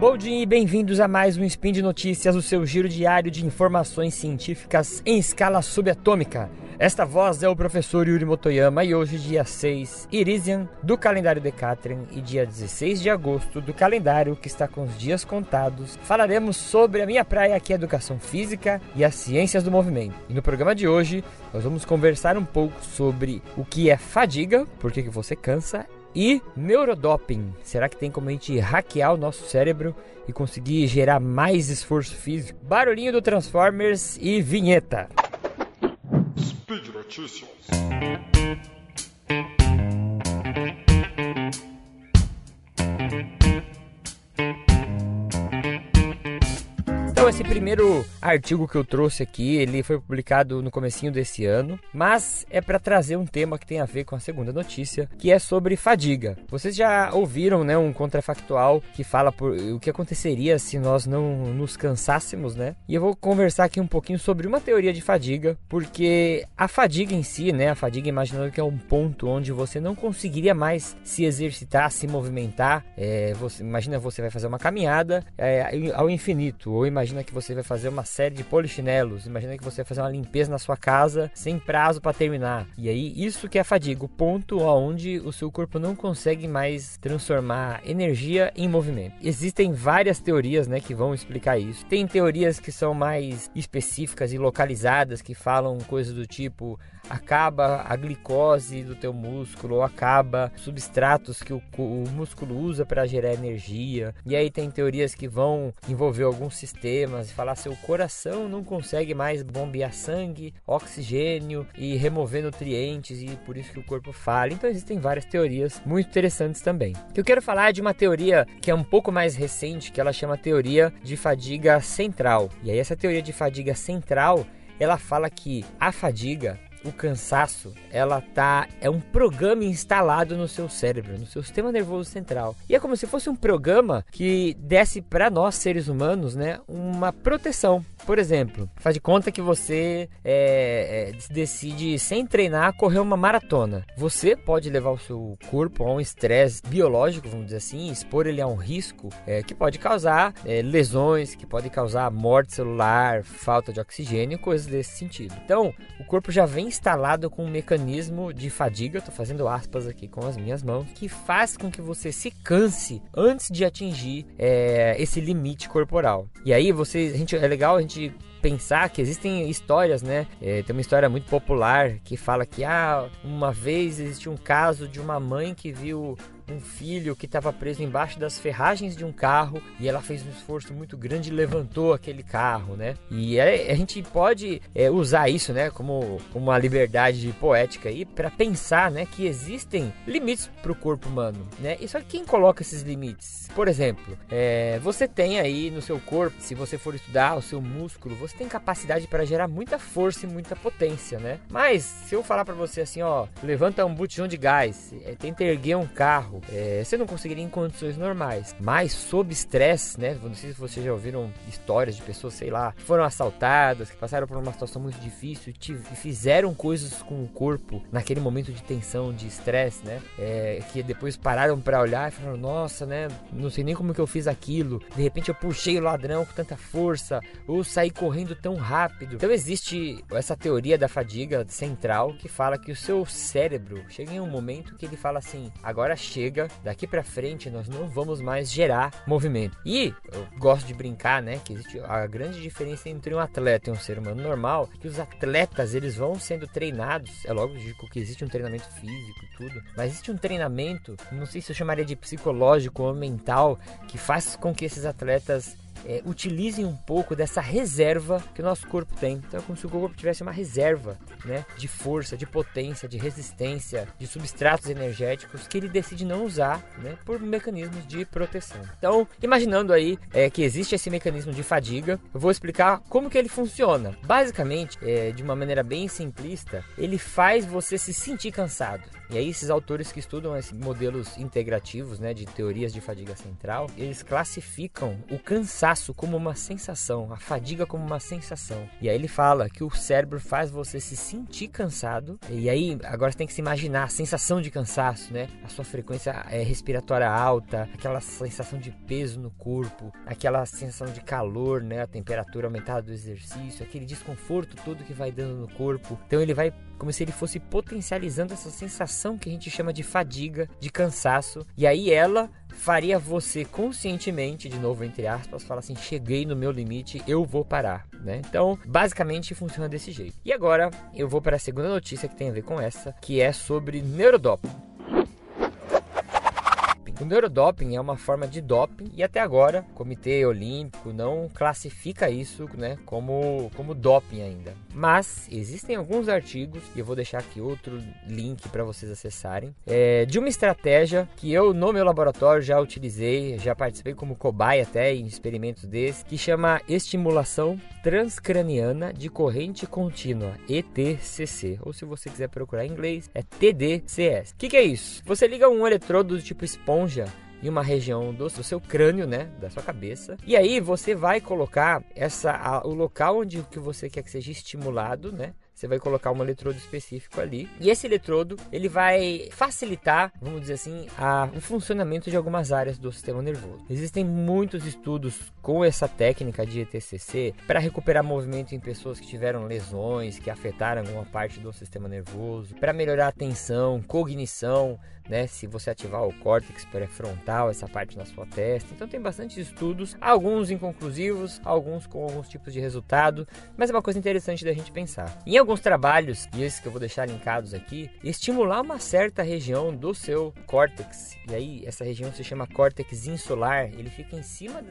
Bom dia e bem-vindos a mais um Spin de Notícias, o seu giro diário de informações científicas em escala subatômica. Esta voz é o professor Yuri Motoyama e hoje, dia 6 Irisian do calendário Decatrian e dia 16 de agosto do calendário que está com os dias contados, falaremos sobre a minha praia que é Educação Física e as Ciências do Movimento. E no programa de hoje, nós vamos conversar um pouco sobre o que é fadiga, por que você cansa e neurodoping. Será que tem como a gente hackear o nosso cérebro e conseguir gerar mais esforço físico? Barulhinho do Transformers e vinheta. Speed Notícias. Primeiro artigo que eu trouxe aqui, ele foi publicado no comecinho desse ano, mas é para trazer um tema que tem a ver com a segunda notícia, que é sobre fadiga. Vocês já ouviram, né, um contrafactual que fala por, o que aconteceria se nós não nos cansássemos, né? E eu vou conversar aqui um pouquinho sobre uma teoria de fadiga, porque a fadiga em si, né, a fadiga imaginando que é um ponto onde você não conseguiria mais se exercitar, se movimentar. É, você, imagina você vai fazer uma caminhada é, ao infinito, ou imagina que você vai fazer uma série de polichinelos, imagina que você vai fazer uma limpeza na sua casa sem prazo para terminar. E aí isso que é fadiga, o ponto onde o seu corpo não consegue mais transformar energia em movimento. Existem várias teorias, né, que vão explicar isso. Tem teorias que são mais específicas e localizadas que falam coisas do tipo acaba a glicose do teu músculo, ou acaba substratos que o, o músculo usa para gerar energia. E aí tem teorias que vão envolver alguns sistemas falar seu coração não consegue mais bombear sangue, oxigênio e remover nutrientes e por isso que o corpo falha. Então existem várias teorias muito interessantes também. O que eu quero falar é de uma teoria que é um pouco mais recente, que ela chama teoria de fadiga central. E aí essa teoria de fadiga central, ela fala que a fadiga o cansaço, ela tá é um programa instalado no seu cérebro, no seu sistema nervoso central. E é como se fosse um programa que desse para nós seres humanos, né, uma proteção. Por exemplo, faz de conta que você é, é, decide sem treinar correr uma maratona. Você pode levar o seu corpo a um estresse biológico, vamos dizer assim, expor ele a um risco é, que pode causar é, lesões, que pode causar morte celular, falta de oxigênio, coisas desse sentido. Então, o corpo já vem instalado com um mecanismo de fadiga, estou fazendo aspas aqui com as minhas mãos, que faz com que você se canse antes de atingir é, esse limite corporal. E aí você, a gente, é legal a gente pensar que existem histórias, né? É, tem uma história muito popular que fala que ah, uma vez existiu um caso de uma mãe que viu um filho que estava preso embaixo das ferragens de um carro e ela fez um esforço muito grande e levantou aquele carro, né? E é, a gente pode é, usar isso, né, como, uma liberdade poética aí para pensar, né, que existem limites para o corpo humano, né? E só que quem coloca esses limites? Por exemplo, é, você tem aí no seu corpo, se você for estudar o seu músculo, você tem capacidade para gerar muita força e muita potência, né? Mas se eu falar para você assim, ó, levanta um botijão de gás, é, tenta erguer um carro é, você não conseguiria em condições normais. Mas sob estresse, né? Não sei se vocês já ouviram histórias de pessoas, sei lá, que foram assaltadas, que passaram por uma situação muito difícil e fizeram coisas com o corpo naquele momento de tensão, de estresse, né? É, que depois pararam para olhar e falaram: Nossa, né? Não sei nem como que eu fiz aquilo. De repente eu puxei o ladrão com tanta força, ou saí correndo tão rápido. Então existe essa teoria da fadiga central que fala que o seu cérebro chega em um momento que ele fala assim: Agora chega chega, daqui para frente nós não vamos mais gerar movimento. E eu gosto de brincar, né, que existe a grande diferença entre um atleta e um ser humano normal, que os atletas eles vão sendo treinados, é lógico que existe um treinamento físico e tudo, mas existe um treinamento, não sei se eu chamaria de psicológico ou mental, que faz com que esses atletas é, utilizem um pouco dessa reserva que o nosso corpo tem. Então é como se o corpo tivesse uma reserva né, de força, de potência, de resistência, de substratos energéticos que ele decide não usar né, por mecanismos de proteção. Então, imaginando aí é, que existe esse mecanismo de fadiga, eu vou explicar como que ele funciona. Basicamente, é, de uma maneira bem simplista, ele faz você se sentir cansado. E aí esses autores que estudam esses modelos integrativos, né, de teorias de fadiga central, eles classificam o cansaço como uma sensação, a fadiga como uma sensação. E aí ele fala que o cérebro faz você se sentir cansado. E aí agora você tem que se imaginar a sensação de cansaço, né? A sua frequência é, respiratória alta, aquela sensação de peso no corpo, aquela sensação de calor, né? A temperatura aumentada do exercício, aquele desconforto todo que vai dando no corpo. Então ele vai como se ele fosse potencializando essa sensação que a gente chama de fadiga, de cansaço. E aí ela faria você conscientemente, de novo entre aspas, falar assim: cheguei no meu limite, eu vou parar, né? Então, basicamente funciona desse jeito. E agora eu vou para a segunda notícia que tem a ver com essa, que é sobre neurodoping. O neurodoping é uma forma de doping e até agora o Comitê Olímpico não classifica isso né, como, como doping ainda. Mas existem alguns artigos, e eu vou deixar aqui outro link para vocês acessarem, é, de uma estratégia que eu no meu laboratório já utilizei, já participei como cobaia até em experimentos desses, que chama estimulação transcraniana de corrente contínua, ETCC, ou se você quiser procurar em inglês, é TDCS. O que, que é isso? Você liga um eletrodo do tipo esponja em uma região do, do, seu crânio, né, da sua cabeça. E aí você vai colocar essa a, o local onde que você quer que seja estimulado, né? Você vai colocar um eletrodo específico ali. E esse eletrodo, ele vai facilitar, vamos dizer assim, a, o funcionamento de algumas áreas do sistema nervoso. Existem muitos estudos com essa técnica de ETCC para recuperar movimento em pessoas que tiveram lesões, que afetaram alguma parte do sistema nervoso, para melhorar a atenção, cognição, né? Se você ativar o córtex pré-frontal, essa parte na sua testa. Então tem bastante estudos, alguns inconclusivos, alguns com alguns tipos de resultado, mas é uma coisa interessante da gente pensar. Em alguns trabalhos, e esses que eu vou deixar linkados aqui, estimular uma certa região do seu córtex. E aí essa região se chama córtex insular, ele fica em cima,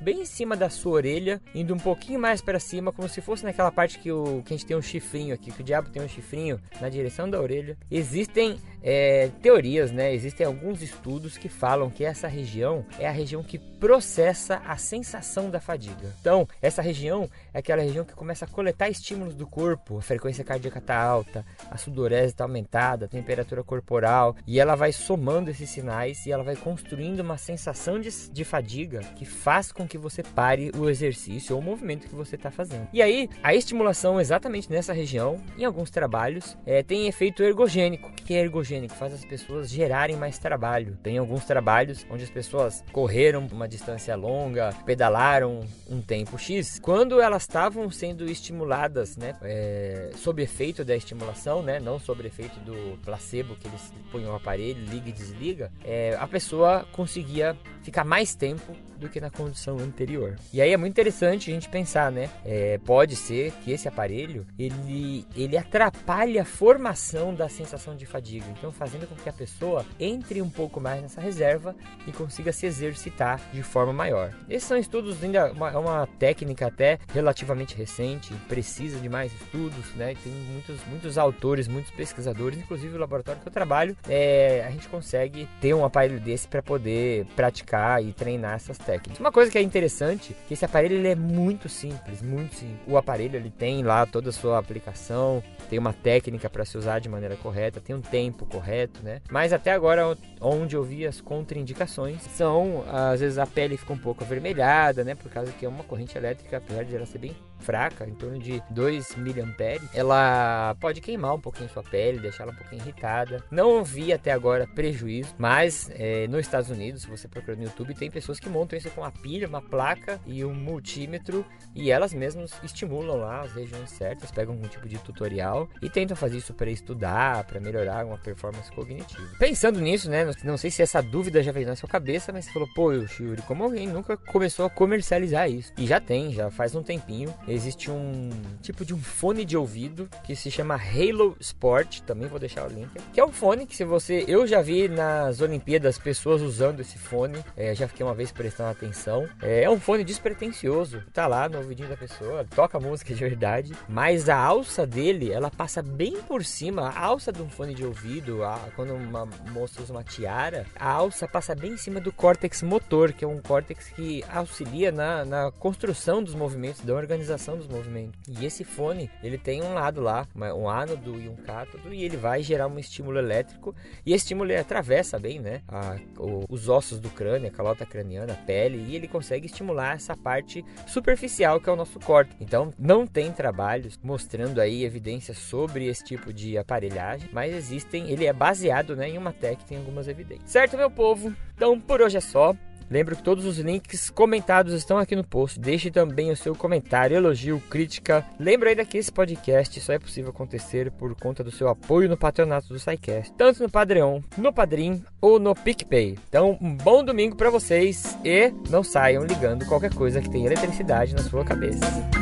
bem em cima da sua orelha, indo um pouquinho mais para cima, como se fosse naquela parte que, o, que a gente tem um chifrinho aqui, que o diabo tem um chifrinho na direção da orelha. Existem é, teorias, né? Existem alguns estudos que falam que essa região é a região que processa a sensação da fadiga. Então, essa região é aquela região que começa a coletar estímulos do corpo, a frequência cardíaca está alta, a sudorese está aumentada, a temperatura corporal, e ela vai somando esses sinais e ela vai construindo uma sensação de, de fadiga que faz com que você pare o exercício ou o movimento que você está fazendo. E aí, a estimulação exatamente nessa região, em alguns trabalhos, é, tem efeito ergogênico. O que é ergogênico? faz as pessoas gerarem mais trabalho. Tem alguns trabalhos onde as pessoas correram uma distância longa, pedalaram um tempo X. Quando elas estavam sendo estimuladas, né, é, sob efeito da estimulação, né, não sob efeito do placebo que eles põem o aparelho, liga e desliga, é, a pessoa conseguia ficar mais tempo do que na condição anterior. E aí é muito interessante a gente pensar, né? É, pode ser que esse aparelho ele, ele atrapalhe a formação da sensação de fadiga, então fazendo com que a pessoa entre um pouco mais nessa reserva e consiga se exercitar de forma maior. Esses são estudos ainda uma, é uma técnica até relativamente recente, precisa de mais estudos, né? Tem muitos muitos autores, muitos pesquisadores, inclusive o laboratório que eu trabalho, é, a gente consegue ter um aparelho desse para poder praticar e treinar essas técnicas técnicas. Uma coisa que é interessante, que esse aparelho ele é muito simples, muito simples. O aparelho ele tem lá toda a sua aplicação, tem uma técnica para se usar de maneira correta, tem um tempo correto, né? Mas até agora onde eu vi as contraindicações são às vezes a pele fica um pouco avermelhada, né? Por causa que é uma corrente elétrica, apesar de ela ser bem fraca, em torno de 2 miliamperes, ela pode queimar um pouquinho sua pele, deixar ela um pouquinho irritada. Não vi até agora prejuízo, mas é, nos Estados Unidos, se você procurar no YouTube, tem pessoas que montam isso com uma pilha, uma placa e um multímetro e elas mesmas estimulam lá as regiões certas, pegam algum tipo de tutorial e tentam fazer isso para estudar, para melhorar uma performance cognitiva. Pensando nisso, né, não sei se essa dúvida já veio na sua cabeça, mas você falou, pô, Yuri, como alguém nunca começou a comercializar isso? E já tem, já faz um tempinho existe um tipo de um fone de ouvido que se chama Halo Sport, também vou deixar o link, que é um fone que se você, eu já vi nas Olimpíadas pessoas usando esse fone, é, já fiquei uma vez prestando atenção, é, é, um fone despretensioso, tá lá no ouvidinho da pessoa, toca música de verdade, mas a alça dele, ela passa bem por cima, a alça de um fone de ouvido, a, quando uma moça usa uma tiara, a alça passa bem em cima do córtex motor, que é um córtex que auxilia na, na construção dos movimentos da organização dos movimentos. E esse fone, ele tem um lado lá, um ánodo e um cátodo, e ele vai gerar um estímulo elétrico. E esse estímulo atravessa bem, né, a, o, os ossos do crânio, a calota craniana, a pele, e ele consegue estimular essa parte superficial que é o nosso corte. Então, não tem trabalhos mostrando aí evidências sobre esse tipo de aparelhagem, mas existem, ele é baseado né, em uma técnica, tem algumas evidências. Certo, meu povo? Então, por hoje é só. Lembro que todos os links comentados estão aqui no post. Deixe também o seu comentário, elogio, crítica. Lembra ainda que esse podcast só é possível acontecer por conta do seu apoio no patronato do SciCast, tanto no Patreon, no Padrim ou no PicPay. Então, um bom domingo para vocês e não saiam ligando qualquer coisa que tenha eletricidade na sua cabeça.